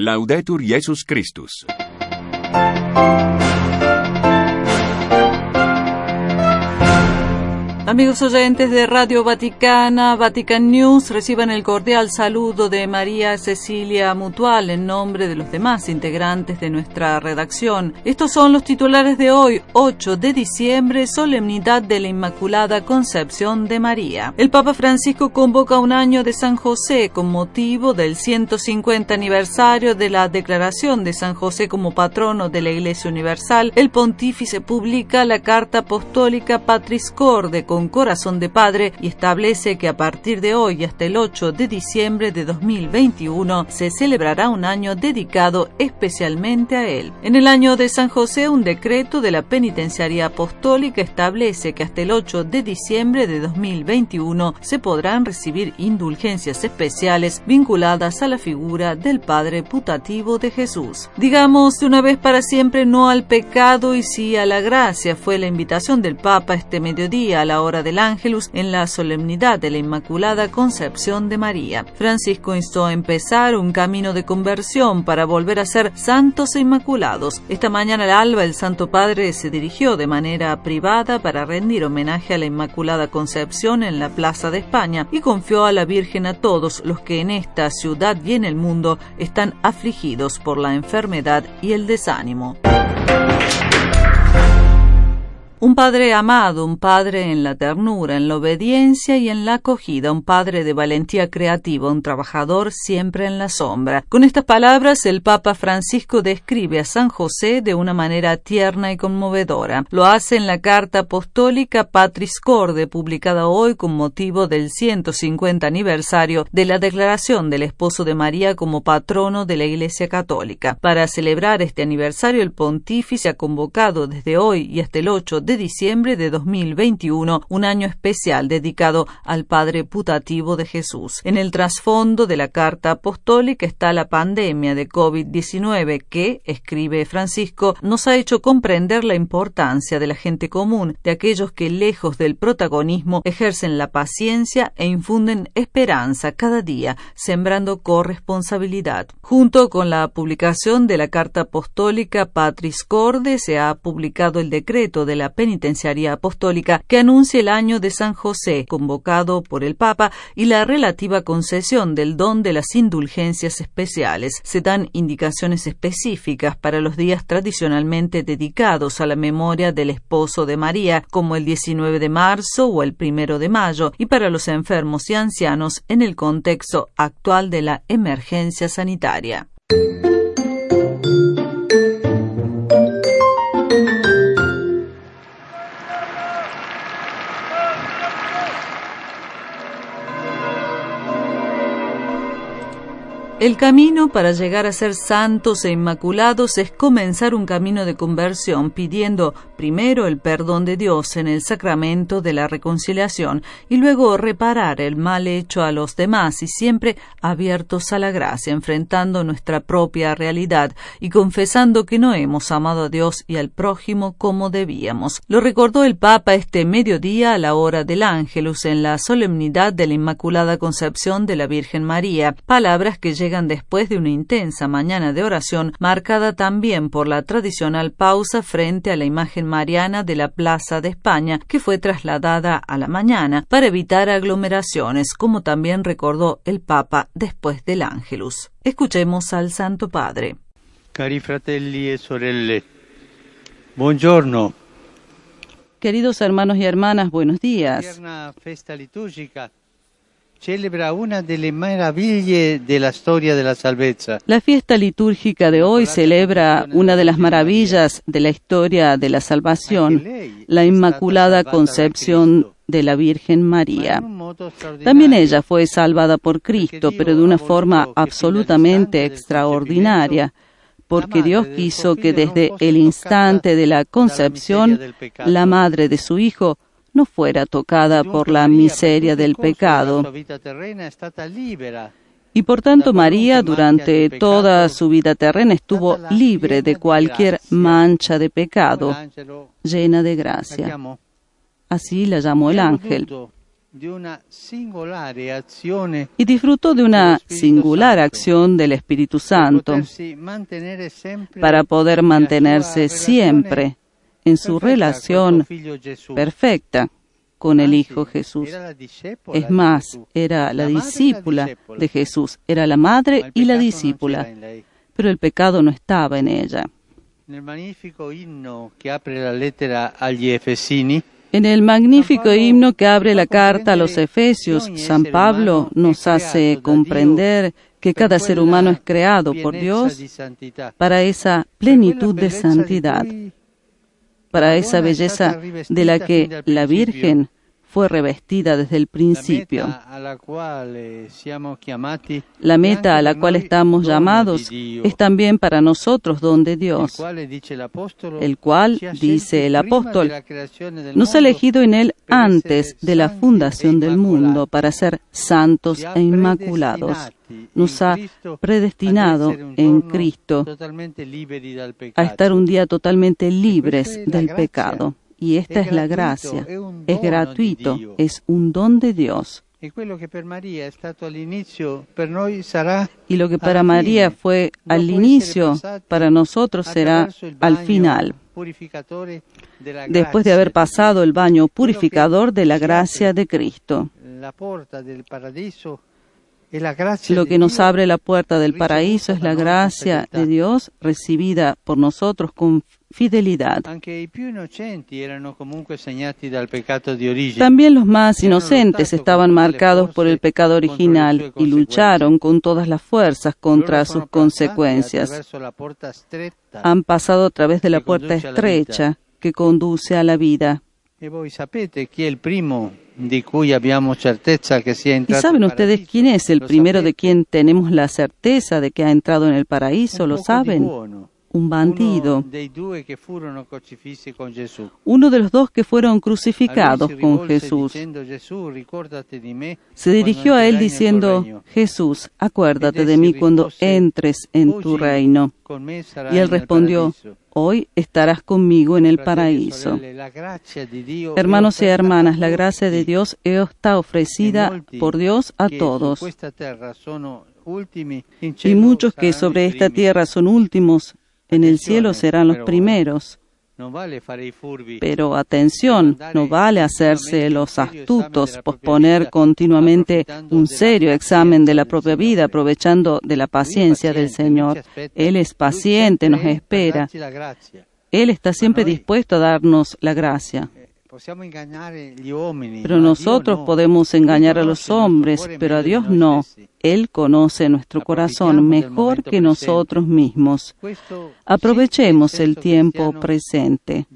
Laudetur Jesus Christus. Amigos oyentes de Radio Vaticana, Vatican News, reciban el cordial saludo de María Cecilia Mutual en nombre de los demás integrantes de nuestra redacción. Estos son los titulares de hoy, 8 de diciembre, solemnidad de la Inmaculada Concepción de María. El Papa Francisco convoca un año de San José con motivo del 150 aniversario de la declaración de San José como patrono de la Iglesia Universal. El pontífice publica la carta apostólica Patris Corde con corazón de padre y establece que a partir de hoy hasta el 8 de diciembre de 2021 se celebrará un año dedicado especialmente a él. En el año de San José, un decreto de la Penitenciaría Apostólica establece que hasta el 8 de diciembre de 2021 se podrán recibir indulgencias especiales vinculadas a la figura del Padre putativo de Jesús. Digamos de una vez para siempre no al pecado y sí a la gracia fue la invitación del Papa este mediodía a la hora del Ángelus en la solemnidad de la Inmaculada Concepción de María. Francisco instó a empezar un camino de conversión para volver a ser santos e inmaculados. Esta mañana al alba el Santo Padre se dirigió de manera privada para rendir homenaje a la Inmaculada Concepción en la Plaza de España y confió a la Virgen a todos los que en esta ciudad y en el mundo están afligidos por la enfermedad y el desánimo. Un padre amado, un padre en la ternura, en la obediencia y en la acogida, un padre de valentía creativa, un trabajador siempre en la sombra. Con estas palabras, el Papa Francisco describe a San José de una manera tierna y conmovedora. Lo hace en la carta apostólica Patris Corde, publicada hoy con motivo del 150 aniversario de la declaración del esposo de María como patrono de la Iglesia Católica. Para celebrar este aniversario, el pontífice ha convocado desde hoy y hasta el 8 de diciembre de 2021, un año especial dedicado al Padre putativo de Jesús. En el trasfondo de la carta apostólica está la pandemia de COVID-19 que, escribe Francisco, nos ha hecho comprender la importancia de la gente común, de aquellos que lejos del protagonismo ejercen la paciencia e infunden esperanza cada día, sembrando corresponsabilidad. Junto con la publicación de la carta apostólica Patris Corde se ha publicado el decreto de la penitenciaria apostólica que anuncia el año de San José, convocado por el Papa, y la relativa concesión del don de las indulgencias especiales. Se dan indicaciones específicas para los días tradicionalmente dedicados a la memoria del esposo de María, como el 19 de marzo o el 1 de mayo, y para los enfermos y ancianos en el contexto actual de la emergencia sanitaria. El camino para llegar a ser santos e inmaculados es comenzar un camino de conversión pidiendo primero el perdón de Dios en el sacramento de la reconciliación y luego reparar el mal hecho a los demás y siempre abiertos a la gracia, enfrentando nuestra propia realidad y confesando que no hemos amado a Dios y al prójimo como debíamos. Lo recordó el Papa este mediodía a la hora del Ángelus en la solemnidad de la Inmaculada Concepción de la Virgen María, palabras que llegan después de una intensa mañana de oración marcada también por la tradicional pausa frente a la imagen mariana de la Plaza de España que fue trasladada a la mañana para evitar aglomeraciones, como también recordó el Papa después del Ángelus. Escuchemos al Santo Padre. Cari fratelli e sorelle, buongiorno. Queridos hermanos y hermanas, buenos días. Celebra una delle meraviglie della storia della salvezza. La fiesta litúrgica de hoy celebra una de las maravillas de la historia de la salvación, la Inmaculada Concepción de la Virgen María. También ella fue salvada por Cristo, pero de una forma absolutamente extraordinaria porque Dios quiso que desde el instante de la concepción la madre de su Hijo no fuera tocada por la miseria del pecado. Y por tanto María durante toda su vida terrena estuvo libre de cualquier mancha de pecado, llena de gracia. Así la llamó el ángel. y disfrutó de una singular acción del Espíritu Santo para poder mantenerse siempre en su relación perfecta con el Anzi, Hijo Jesús. Es más, era la discípula de Jesús, era la Ma madre y la discípula, pero el pecado no estaba en ella. En el magnífico himno que abre la carta a los Efesios, San Pablo nos hace comprender que cada ser humano es creado por Dios para esa plenitud de santidad, para esa belleza de la que la. Virgen fue revestida desde el principio. chiamati La meta a la cual estamos llamados es también para nosotros don de il Dios, el cual, ha dice el apóstol, nos ha elegido en Él antes de la fundación del mundo para ser santos e inmaculados. Nos ha predestinado en Cristo a estar un día totalmente libres del pecado. Y esta Es la gracia. es gratuito, es un don de Dios. Y lo que para María fue al inicio, para nosotros será al final. después de haber pasado el baño purificador de la ci gracia de Cristo. Lo que nos abre la puerta del paraíso es la gracia de Dios recibida por nosotros con fidelidad. También los más inocentes estaban marcados por el pecado original y lucharon con todas las fuerzas contra sus consecuencias. Han pasado a través de la que puerta conduce a la estrecha que conduce a la vida. E ¿Y saben ustedes quién es el primero de quien tenemos la certeza de que ha entrado en el paraíso? ¿Lo saben? Un bandido. Uno de los dos que fueron crucificados con Jesús. Se dirigió a él diciendo. Jesús, acuérdate de mí cuando rispose, entres en tu "Oggi reino. Y él respondió, paradiso". hoy estarás conmigo en el paraíso. Hermanos y hermanas, la gracia de Dios está ofrecida por Dios a todos. Y muchos que sobre esta tierra son últimos, en el cielo serán los primeros. Pero atención, no vale hacerse los astutos, posponer continuamente un serio examen de la propia vida, aprovechando de la paciencia del Señor. Él es paciente, nos espera. Él está siempre dispuesto a darnos la gracia. Uomini, Pero nosotros no. podemos engañar a los hombres, pero a Dios no. Él conoce nuestro corazón mejor que nosotros mismos. Aprovechemos el tiempo presente.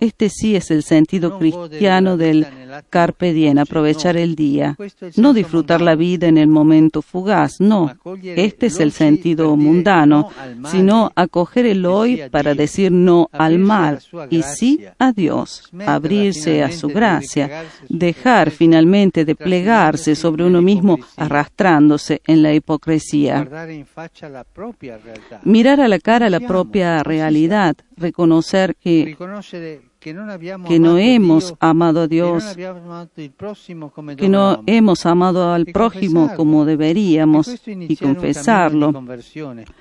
Este sí es el sentido cristiano del carpe diem, aprovechar el día. No disfrutar la vida en el momento fugaz, no. Este es el sentido mundano, sino acoger el hoy para decir no al mal y sí a Dios, abrirse a su gracia, dejar finalmente de plegarse sobre uno mismo arrastrándose en la hipocresía. Mirar a la cara la propia realidad, reconocer que, Que no hemos amado a Dios, que no hemos amado al prójimo como deberíamos y confesarlo.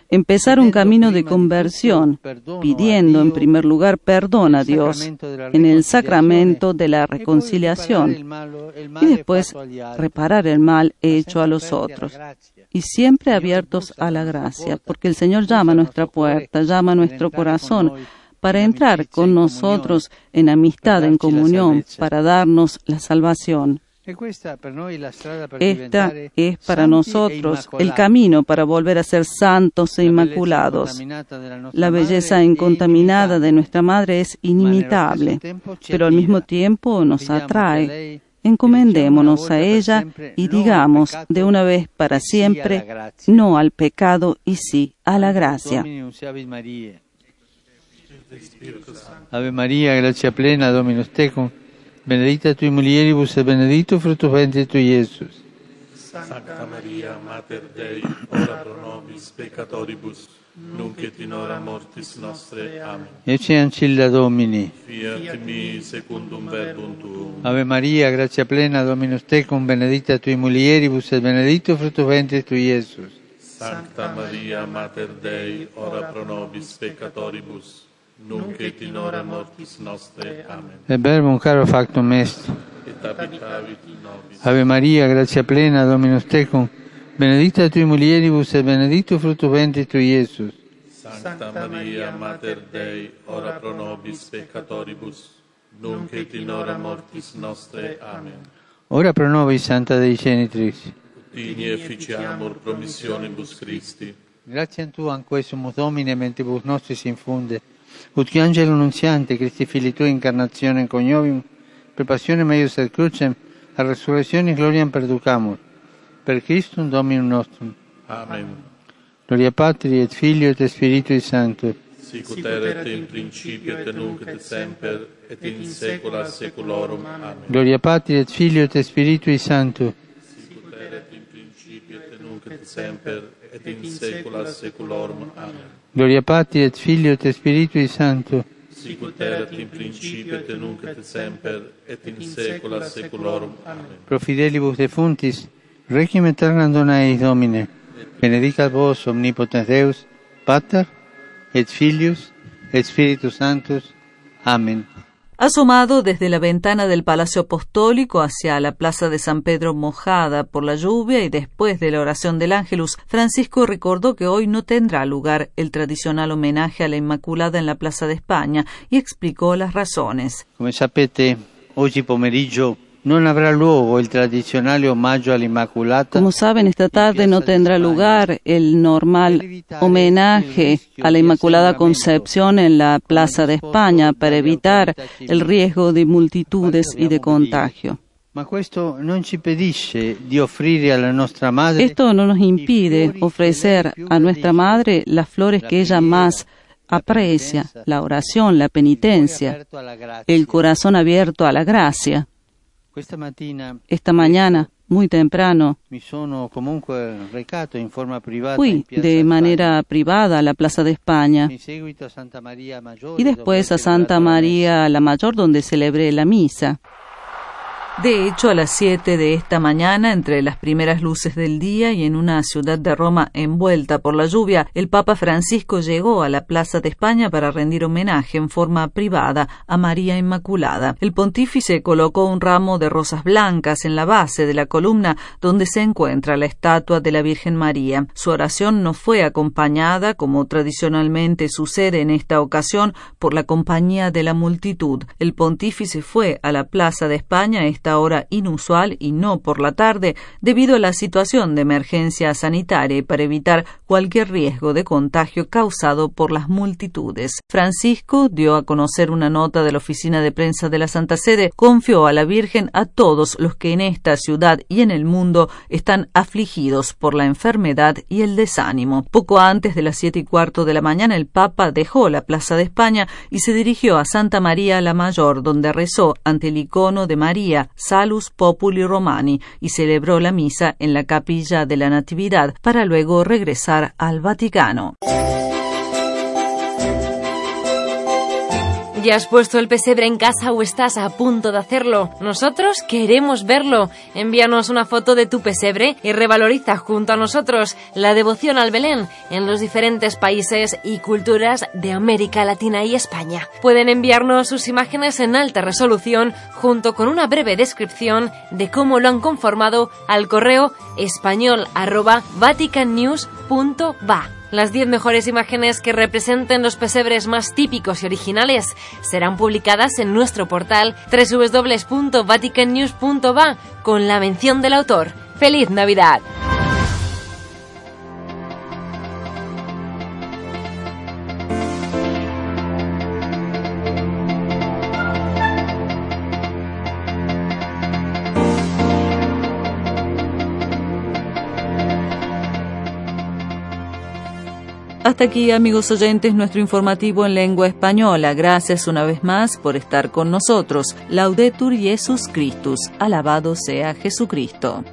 Empezar un camino de conversión, pidiendo en primer lugar perdón a Dios en el sacramento de la reconciliación y después reparar el mal ma hecho a los otros. Y siempre abiertos a la gracia, porque el Señor llama a nuestra puerta, llama a nuestro corazón para entrar con nosotros en amistad, en comunión, para darnos la salvación. Esta diventare es para e nosotros el camino para volver a ser santos e inmaculados. La belleza incontaminada de nuestra madre es inimitable, pero al mismo tiempo nos atrae. Encomendémonos a ella y digamos de una vez para siempre no al pecado y sí a la gracia. Ave Maria, grazia plena, Dominus tecum, benedicta tui mulieribus e benedictus fructus ventris tui, Iesus. Sancta Maria, Mater Dei, ora pro nobis peccatoribus, nunc et in hora mortis nostre. Amen. Ecce ancilla Domini. Fiat mi secundum verbum tuum. Ave Maria, grazia plena, Dominus tecum, benedicta tui mulieribus, et benedictus fructus ventris tui, Iesus. Sancta Maria, Mater Dei, ora pro nobis peccatoribus, nunc et in hora mortis nostre. Amen. Et verbum caro factum est. Et habitavit in nobis. Ave Maria, grazia plena, Dominus tecum, benedicta tui mulieribus, et benedictus fructus ventris tui, Iesus. Sancta Maria, Mater Dei, ora pro nobis peccatoribus, nunc et in hora mortis nostre. Amen. Ora pro nobis, Santa Dei Genitrix. Utini efficiamur promissionibus Christi. Grazie tu anque sumus Domine, mentibus nostris infunde, ut angelo nunziante, Christi fili tui incarnazione coniovium, per passione meius et crucem, a resurrezione gloriam perducamur. Per Christum Dominum nostrum. Amen. Gloria Patri et Filio et Spiritui Sancto. Sic ut erat in principio et nunc et semper et in saecula saeculorum. Amen. Gloria Patri et Filio et Spiritui Sancto. Sic ut erat in principio et nunc et semper et in saecula saeculorum. Amen. Gloria Patri et Filio et Spiritui Sancto. Sic ut erat in principio et nunc et semper et in saecula saeculorum. Amen. Pro fidelibus defuntis, requiem aeternam dona eis Domine. Benedicat vos omnipotens Deus, Pater et Filius et Spiritus Sanctus. Amen. Asomado desde la ventana del Palacio Apostólico hacia la Plaza de San Pedro mojada por la lluvia y después de la oración del Ángelus, Francisco recordó que hoy no tendrá lugar el tradicional homenaje a la Inmaculada en la Plaza de España y explicó las razones. Come sapete, oggi pomeriggio Como saben, esta tarde no tendrá lugar el normal homenaje a la Inmaculada Concepción en la Plaza de España para evitar el riesgo de multitudes y de contagio. Esto no nos impide ofrecer a nuestra Madre las flores que ella más aprecia, la oración, la penitencia, el corazón abierto a la gracia. Esta mañana, muy temprano, fui de manera privada a la Plaza de España. Y después a Santa María la Mayor donde celebré la misa. De hecho, a las 7 de esta mañana, entre las primeras luces del día y en una ciudad de Roma envuelta por la lluvia, el Papa Francisco llegó a la Plaza de España para rendir homenaje en forma privada a María Inmaculada. El pontífice colocó un ramo de rosas blancas en la base de la columna donde se encuentra la estatua de la Virgen María. Su oración no fue acompañada, como tradicionalmente sucede en esta ocasión, por la compañía de la multitud. El pontífice fue a la Plaza de España hora inusual y no por la tarde, debido a la situación de emergencia sanitaria para evitar cualquier riesgo de contagio causado por las multitudes. Francisco dio a conocer una nota de la oficina de prensa de la Santa Sede, confió a la Virgen a todos los que en esta ciudad y en el mundo están afligidos por la enfermedad y el desánimo. Poco antes de las siete y cuarto de la mañana, el Papa dejó la Plaza de España y se dirigió a Santa María la Mayor, donde rezó ante el icono de María, Salus Populi Romani, y celebró la misa en la capilla de la Natividad para luego regresar al Vaticano. ¿Ya has puesto el pesebre en casa o estás a punto de hacerlo? Nosotros queremos verlo. Envíanos una foto de tu pesebre y revaloriza junto a nosotros la devoción al Belén en los diferentes países y culturas de América Latina y España. Pueden enviarnos sus imágenes en alta resolución junto con una breve descripción de cómo lo han conformado al correo español. Las 10 mejores imágenes que representen los pesebres más típicos y originales serán publicadas en nuestro portal www.vaticannews.va con la mención del autor. ¡Feliz Navidad! Hasta aquí, amigos oyentes, nuestro informativo en lengua española. Gracias una vez más por estar con nosotros. Laudetur Jesus Christus. Alabado sea Jesucristo.